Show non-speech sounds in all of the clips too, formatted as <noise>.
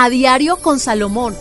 A diario con Salomón.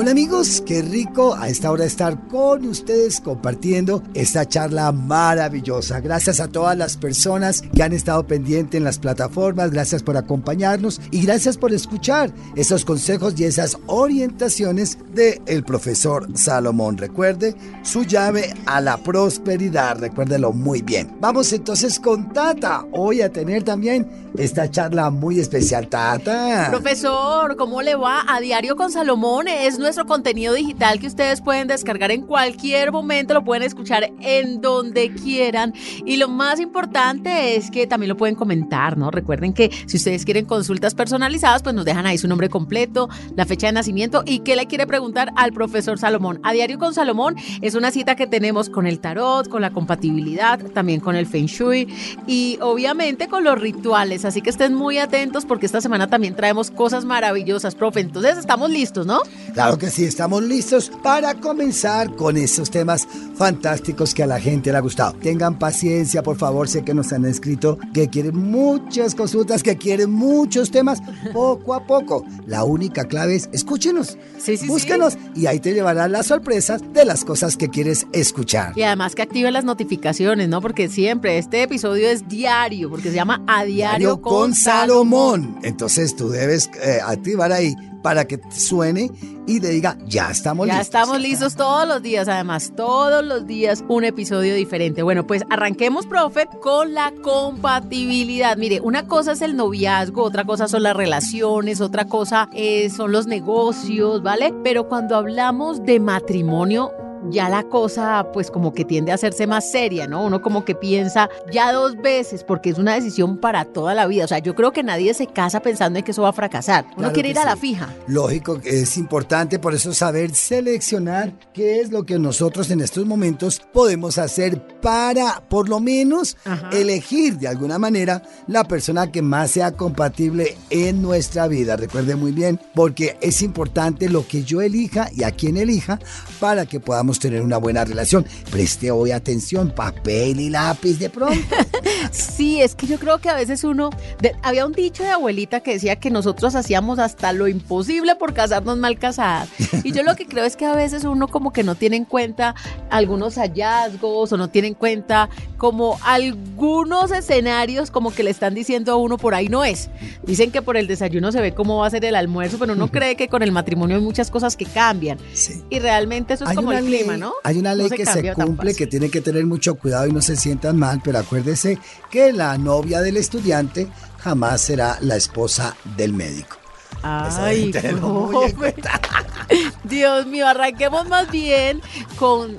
Hola amigos, qué rico a esta hora estar con ustedes compartiendo esta charla maravillosa. Gracias a todas las personas que han estado pendientes en las plataformas, gracias por acompañarnos y gracias por escuchar esos consejos y esas orientaciones del el profesor Salomón. Recuerde su llave a la prosperidad, recuérdelo muy bien. Vamos entonces con Tata, hoy a tener también esta charla muy especial. Tata. Profesor, ¿cómo le va? A diario con Salomón es nuestro contenido digital que ustedes pueden descargar en cualquier momento, lo pueden escuchar en donde quieran. Y lo más importante es que también lo pueden comentar, ¿no? Recuerden que si ustedes quieren consultas personalizadas, pues nos dejan ahí su nombre completo, la fecha de nacimiento y qué le quiere preguntar al profesor Salomón. A diario con Salomón es una cita que tenemos con el tarot, con la compatibilidad, también con el feng shui y obviamente con los rituales. Así que estén muy atentos porque esta semana también traemos cosas maravillosas, profe. Entonces estamos listos, ¿no? Claro que sí, estamos listos para comenzar con esos temas fantásticos que a la gente le ha gustado. Tengan paciencia, por favor, sé que nos han escrito que quieren muchas consultas, que quieren muchos temas, poco a poco. La única clave es escúchenos, Sí, sí, búscanos y ahí te llevarán las sorpresas de las cosas que quieres escuchar. Y además que activen las notificaciones, ¿no? Porque siempre este episodio es diario, porque se llama A Diario, con Salomón. Entonces tú debes eh, activar ahí para que suene y te diga, ya estamos Ya listos. estamos listos todos los días, además, todos los días un episodio diferente. Bueno, pues arranquemos, profe, con la compatibilidad. Mire, una cosa es el noviazgo, otra cosa son las relaciones, otra cosa eh, son los negocios, ¿vale? Pero cuando hablamos de matrimonio, ya la cosa pues como que tiende a hacerse más seria, ¿no? Uno como que piensa ya dos veces porque es una decisión para toda la vida. O sea, yo creo que nadie se casa pensando en que eso va a fracasar. Uno Claro quiere ir a la fija. Lógico que es importante por eso saber seleccionar qué es lo que nosotros en estos momentos podemos hacer para por lo menos Ajá. elegir de alguna manera la persona que más sea compatible en nuestra vida. Recuerde muy bien, porque es importante lo que yo elija y a quién elija para que podamos tener una buena relación. Preste hoy atención, papel y lápiz de pronto. <laughs> Sí, es que yo creo que a veces uno, de- había un dicho de abuelita que decía que nosotros hacíamos hasta lo imposible por casarnos mal casadas. Y yo lo que creo es que a veces uno como que no tiene en cuenta algunos hallazgos o no tiene en cuenta como algunos escenarios como que le están diciendo a uno por ahí no es. Dicen que por el desayuno se ve cómo va a ser el almuerzo, pero uno cree que con el matrimonio hay muchas cosas que cambian. Sí. Y realmente eso es como el clima, ¿no? Hay una No ley se que se cumple, que tiene que tener mucho cuidado y no se sientan mal, pero acuérdese que la novia del estudiante jamás será la esposa del médico. Ay. <laughs> Dios mío, arranquemos más bien con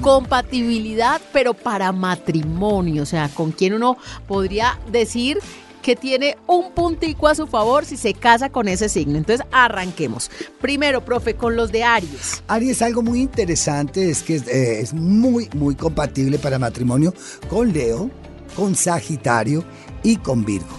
compatibilidad, pero para matrimonio, o sea, con quien uno podría decir que tiene un puntico a su favor si se casa con ese signo. Entonces, arranquemos. Primero, profe, con los de Aries. Aries, algo muy interesante es que eh, es muy, muy compatible para matrimonio con Leo, con Sagitario y con Virgo.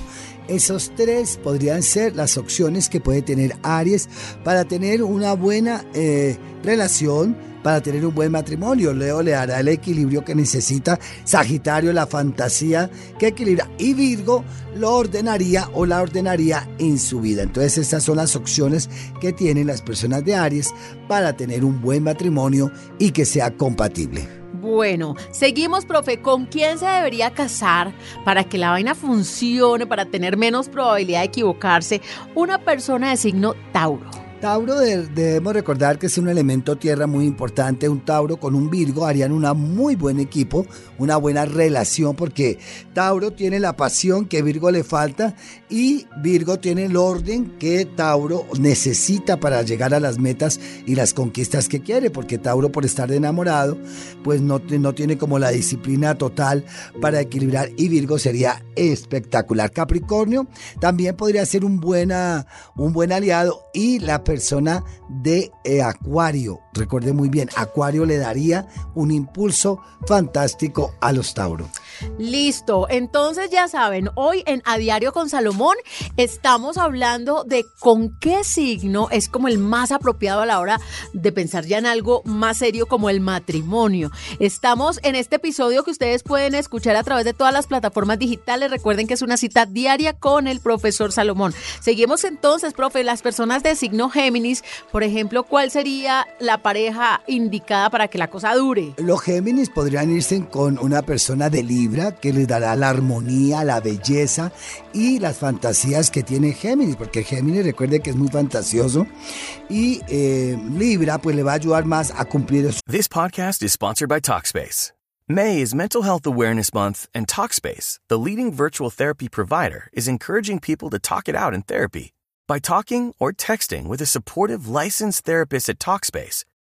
Esos tres podrían ser las opciones que puede tener Aries para tener una buena eh, relación para tener un buen matrimonio. Leo le dará el equilibrio que necesita. Sagitario, la fantasía que equilibra. Y Virgo lo ordenaría o la ordenaría en su vida. Entonces estas son las opciones que tienen las personas de Aries para tener un buen matrimonio y que sea compatible. Bueno, seguimos, profe. ¿Con quién se debería casar para que la vaina funcione, para tener menos probabilidad de equivocarse? Una persona de signo Tauro. Tauro debemos recordar que es un elemento tierra muy importante. Un Tauro con un Virgo harían una muy buen equipo, una buena relación, porque Tauro tiene la pasión que Virgo le falta y Virgo tiene el orden que Tauro necesita para llegar a las metas y las conquistas que quiere, porque Tauro por estar enamorado, pues no, no tiene como la disciplina total para equilibrar y Virgo sería espectacular. Capricornio también podría ser un, buena, un buen aliado y la persona de eh, Acuario. Recuerde muy bien, Acuario le daría un impulso fantástico a los Tauro. Listo, entonces ya saben, hoy en A Diario con Salomón estamos hablando de con qué signo es como el más apropiado a la hora de pensar ya en algo más serio como el matrimonio. Estamos en este episodio que ustedes pueden escuchar a través de todas las plataformas digitales. Recuerden que es una cita diaria con el profesor Salomón. Seguimos entonces, profe, las personas de signo Géminis, por ejemplo, ¿cuál sería la pareja indicada para que la cosa dure? Los Géminis podrían irse con una persona de Libra que les dará la armonía, la belleza y las fantasías que tiene Géminis, porque Géminis recuerde que es muy fantasioso y eh, Libra pues le va a ayudar más a cumplir. This podcast is sponsored by Talkspace. May is Mental Health Awareness Month, and Talkspace, the leading virtual therapy provider, is encouraging people to talk it out in therapy. By talking or texting with a supportive licensed therapist at Talkspace,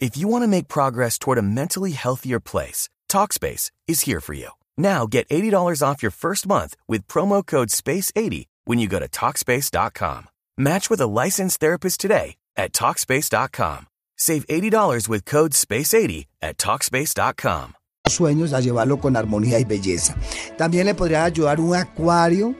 If you want to make progress toward a mentally healthier place, TalkSpace is here for you. Now get $80 off your first month with promo code SPACE80 when you go to TalkSpace.com. Match with a licensed therapist today at TalkSpace.com. Save $80 with code SPACE80 at TalkSpace.com. Sueños a llevarlo con armonía y belleza. También le podría ayudar un acuario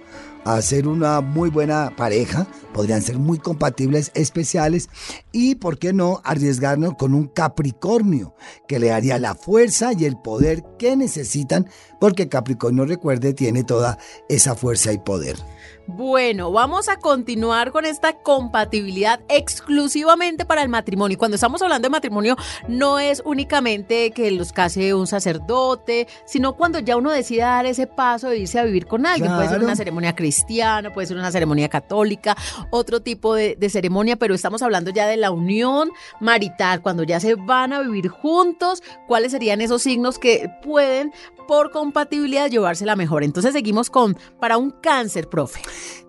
a ser una muy buena pareja, podrían ser muy compatibles, especiales y, ¿por qué no, arriesgarnos con un Capricornio que le haría la fuerza y el poder que necesitan, porque Capricornio, recuerde, tiene toda esa fuerza y poder. Bueno, vamos a continuar con esta compatibilidad exclusivamente para el matrimonio. Cuando estamos hablando de matrimonio, no es únicamente que los case un sacerdote, sino cuando ya uno decide dar ese paso de irse a vivir con alguien. Puede ser una ceremonia cristiana, puede ser una ceremonia católica, otro tipo de, de ceremonia, pero estamos hablando ya de la unión marital, cuando ya se van a vivir juntos, cuáles serían esos signos que pueden por compatibilidad llevársela mejor. Entonces seguimos con para un cáncer, profe.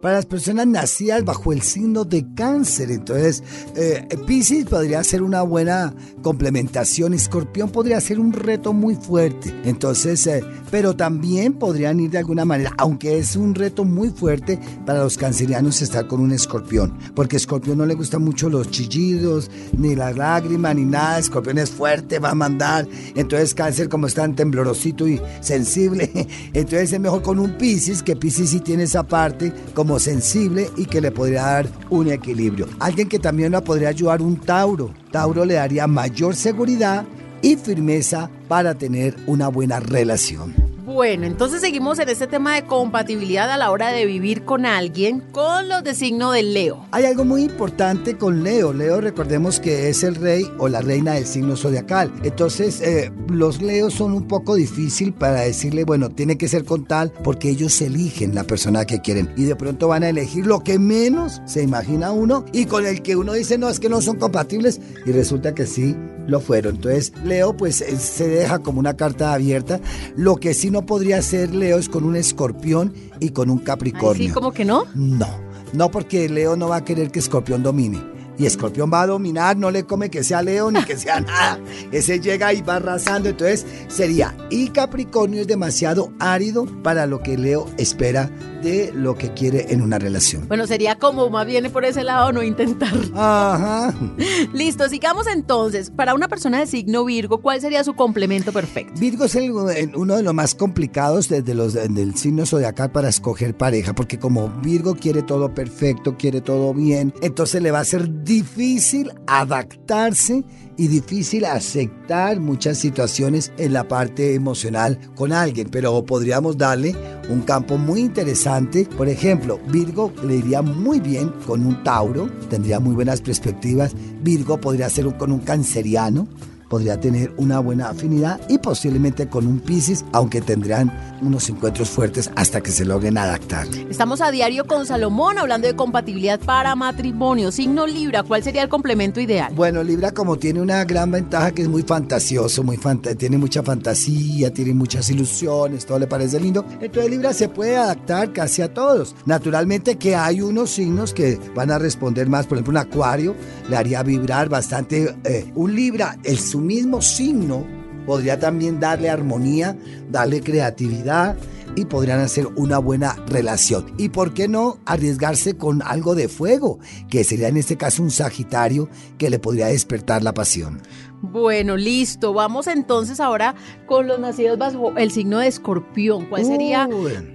Para las personas nacidas bajo el signo de cáncer, entonces eh, Pisces podría ser una buena complementación, Escorpión podría ser un reto muy fuerte, entonces, eh, pero también podrían ir de alguna manera, aunque es un reto muy fuerte para los cancerianos estar con un escorpión, porque escorpión no le gustan mucho los chillidos, ni las lágrimas, ni nada, escorpión es fuerte, va a mandar, entonces cáncer como está tan temblorosito y sensible, <laughs> entonces es mejor con un Pisces, que Pisces sí tiene esa parte como sensible y que le podría dar un equilibrio. Alguien que también la podría ayudar un Tauro. Tauro le daría mayor seguridad y firmeza para tener una buena relación. Bueno, entonces seguimos en este tema de compatibilidad a la hora de vivir con alguien con los de signo de Leo. Hay algo muy importante con Leo. Leo, recordemos que es el rey o la reina del signo zodiacal. Entonces, eh, los Leos son un poco difícil para decirle, bueno, tiene que ser con tal, porque ellos eligen la persona que quieren. Y de pronto van a elegir lo que menos se imagina uno y con el que uno dice, no, es que no son compatibles. Y resulta que sí lo fueron. Entonces, Leo, pues eh, se deja como una carta abierta. Lo que sí no podría ser Leo es con un escorpión y con un capricornio. ¿Sí, como que no? No, no porque Leo no va a querer que escorpión domine. Y Escorpión va a dominar, no le come que sea Leo ni que sea <laughs> nada. Ese llega y va arrasando. Entonces sería, y Capricornio es demasiado árido para lo que Leo espera de lo que quiere en una relación. Bueno, sería como más bien por ese lado no intentar. <laughs> Ajá. Listo, sigamos entonces. Para una persona de signo Virgo, ¿cuál sería su complemento perfecto? Virgo es uno de los más complicados desde los del signo zodiacal para escoger pareja, porque como Virgo quiere todo perfecto, quiere todo bien, entonces le va a ser difícil adaptarse y difícil aceptar muchas situaciones en la parte emocional con alguien, pero podríamos darle un campo muy interesante. Por ejemplo, Virgo le iría muy bien con un Tauro, tendría muy buenas perspectivas. Virgo podría ser con un canceriano podría tener una buena afinidad y posiblemente con un Piscis, aunque tendrán unos encuentros fuertes hasta que se logren adaptar. Estamos a diario con Salomón hablando de compatibilidad para matrimonio. Signo Libra, ¿cuál sería el complemento ideal? Bueno, Libra como tiene una gran ventaja que es muy fantasioso, muy tiene mucha fantasía, tiene muchas ilusiones, todo le parece lindo. Entonces Libra se puede adaptar casi a todos. Naturalmente que hay unos signos que van a responder más, por ejemplo un Acuario le haría vibrar bastante. Eh, un Libra, el su mismo signo podría también darle armonía, darle creatividad y podrían hacer una buena relación. Y por qué no arriesgarse con algo de fuego, que sería en este caso un Sagitario que le podría despertar la pasión. Bueno, listo. Vamos entonces ahora con los nacidos bajo el signo de escorpión. ¿Cuál sería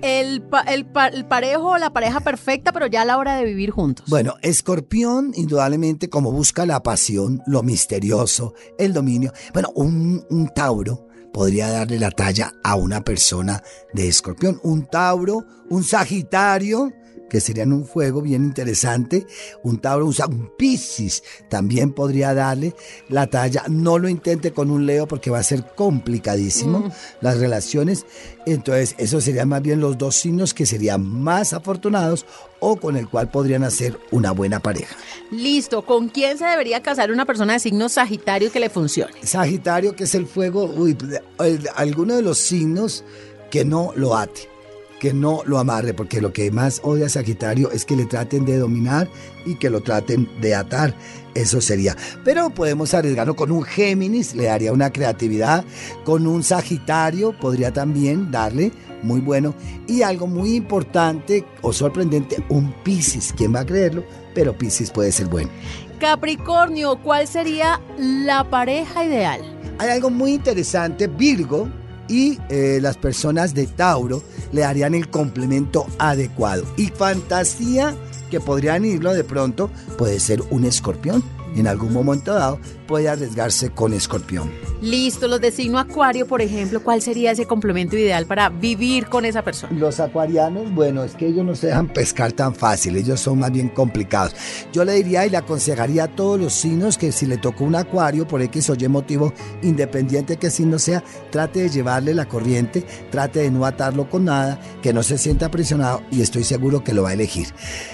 el, el, el, parejo o la pareja perfecta, pero ya a la hora de vivir juntos? Bueno, escorpión, indudablemente, como busca la pasión, lo misterioso, el dominio. Bueno, un, un Tauro podría darle la talla a una persona de escorpión. Un Tauro, un Sagitario que serían un fuego bien interesante. Un Tauro, un, un Piscis también podría darle la talla. No lo intente con un Leo porque va a ser complicadísimo mm. las relaciones. Entonces, esos serían más bien los dos signos que serían más afortunados o con el cual podrían hacer una buena pareja. Listo, ¿con quién se debería casar una persona de signo Sagitario que le funcione? Sagitario, que es el fuego, uy, alguno de los signos que no lo ate que no lo amarre, porque lo que más odia Sagitario es que le traten de dominar y que lo traten de atar. Eso sería. Pero podemos arriesgarlo con un Géminis, le daría una creatividad. Con un Sagitario podría también darle muy bueno. Y algo muy importante o sorprendente, un Piscis. ¿Quién va a creerlo? Pero Piscis puede ser bueno. Capricornio, ¿cuál sería la pareja ideal? Hay algo muy interesante. Virgo y eh, las personas de Tauro le darían el complemento adecuado. Y fantasía que podrían irlo de pronto puede ser un escorpión en algún momento dado puede arriesgarse con escorpión. Listo, los de signo acuario, por ejemplo, ¿cuál sería ese complemento ideal para vivir con esa persona? Los acuarianos, bueno, es que ellos no se dejan pescar tan fácil, ellos son más bien complicados. Yo le diría y le aconsejaría a todos los signos que si le tocó un acuario, por X o Y motivo, independiente que signo sea, trate de llevarle la corriente, trate de no atarlo con nada, que no se sienta presionado y estoy seguro que lo va a elegir.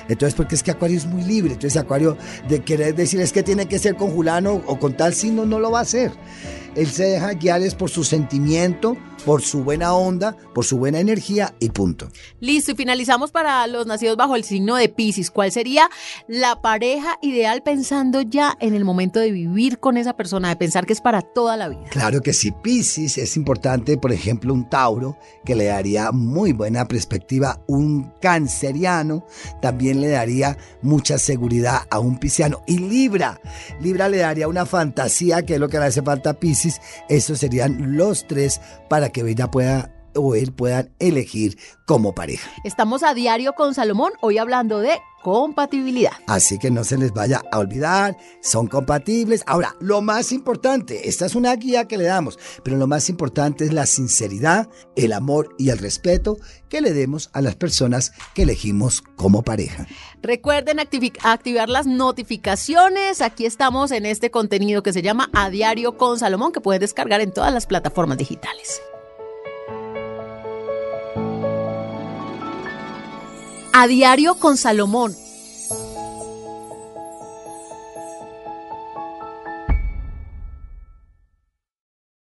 Entonces, porque es que acuario es muy libre, entonces acuario de querer decir es que tiene que ser con Julano o con tal signo, no lo va a hacer. Él se deja guiar es por su sentimiento, por su buena onda, por su buena energía y punto. Listo, y finalizamos para los nacidos bajo el signo de Pisces. ¿Cuál sería la pareja ideal pensando ya en el momento de vivir con esa persona, de pensar que es para toda la vida? Claro que sí, Pisces es importante, por ejemplo, un Tauro que le daría muy buena perspectiva, un canceriano también le daría mucha seguridad a un pisciano y Libra, Libra le daría una fantasía que es lo que le hace falta a Pisces, esos serían los tres para que ella pueda o él puedan elegir como pareja. Estamos a diario con Salomón, hoy hablando de compatibilidad. Así que no se les vaya a olvidar, son compatibles. Ahora, lo más importante, esta es una guía que le damos, pero lo más importante es la sinceridad, el amor y el respeto que le demos a las personas que elegimos como pareja. Recuerden activar las notificaciones. Aquí estamos en este contenido que se llama A Diario con Salomón, que pueden descargar en todas las plataformas digitales. A diario con Salomón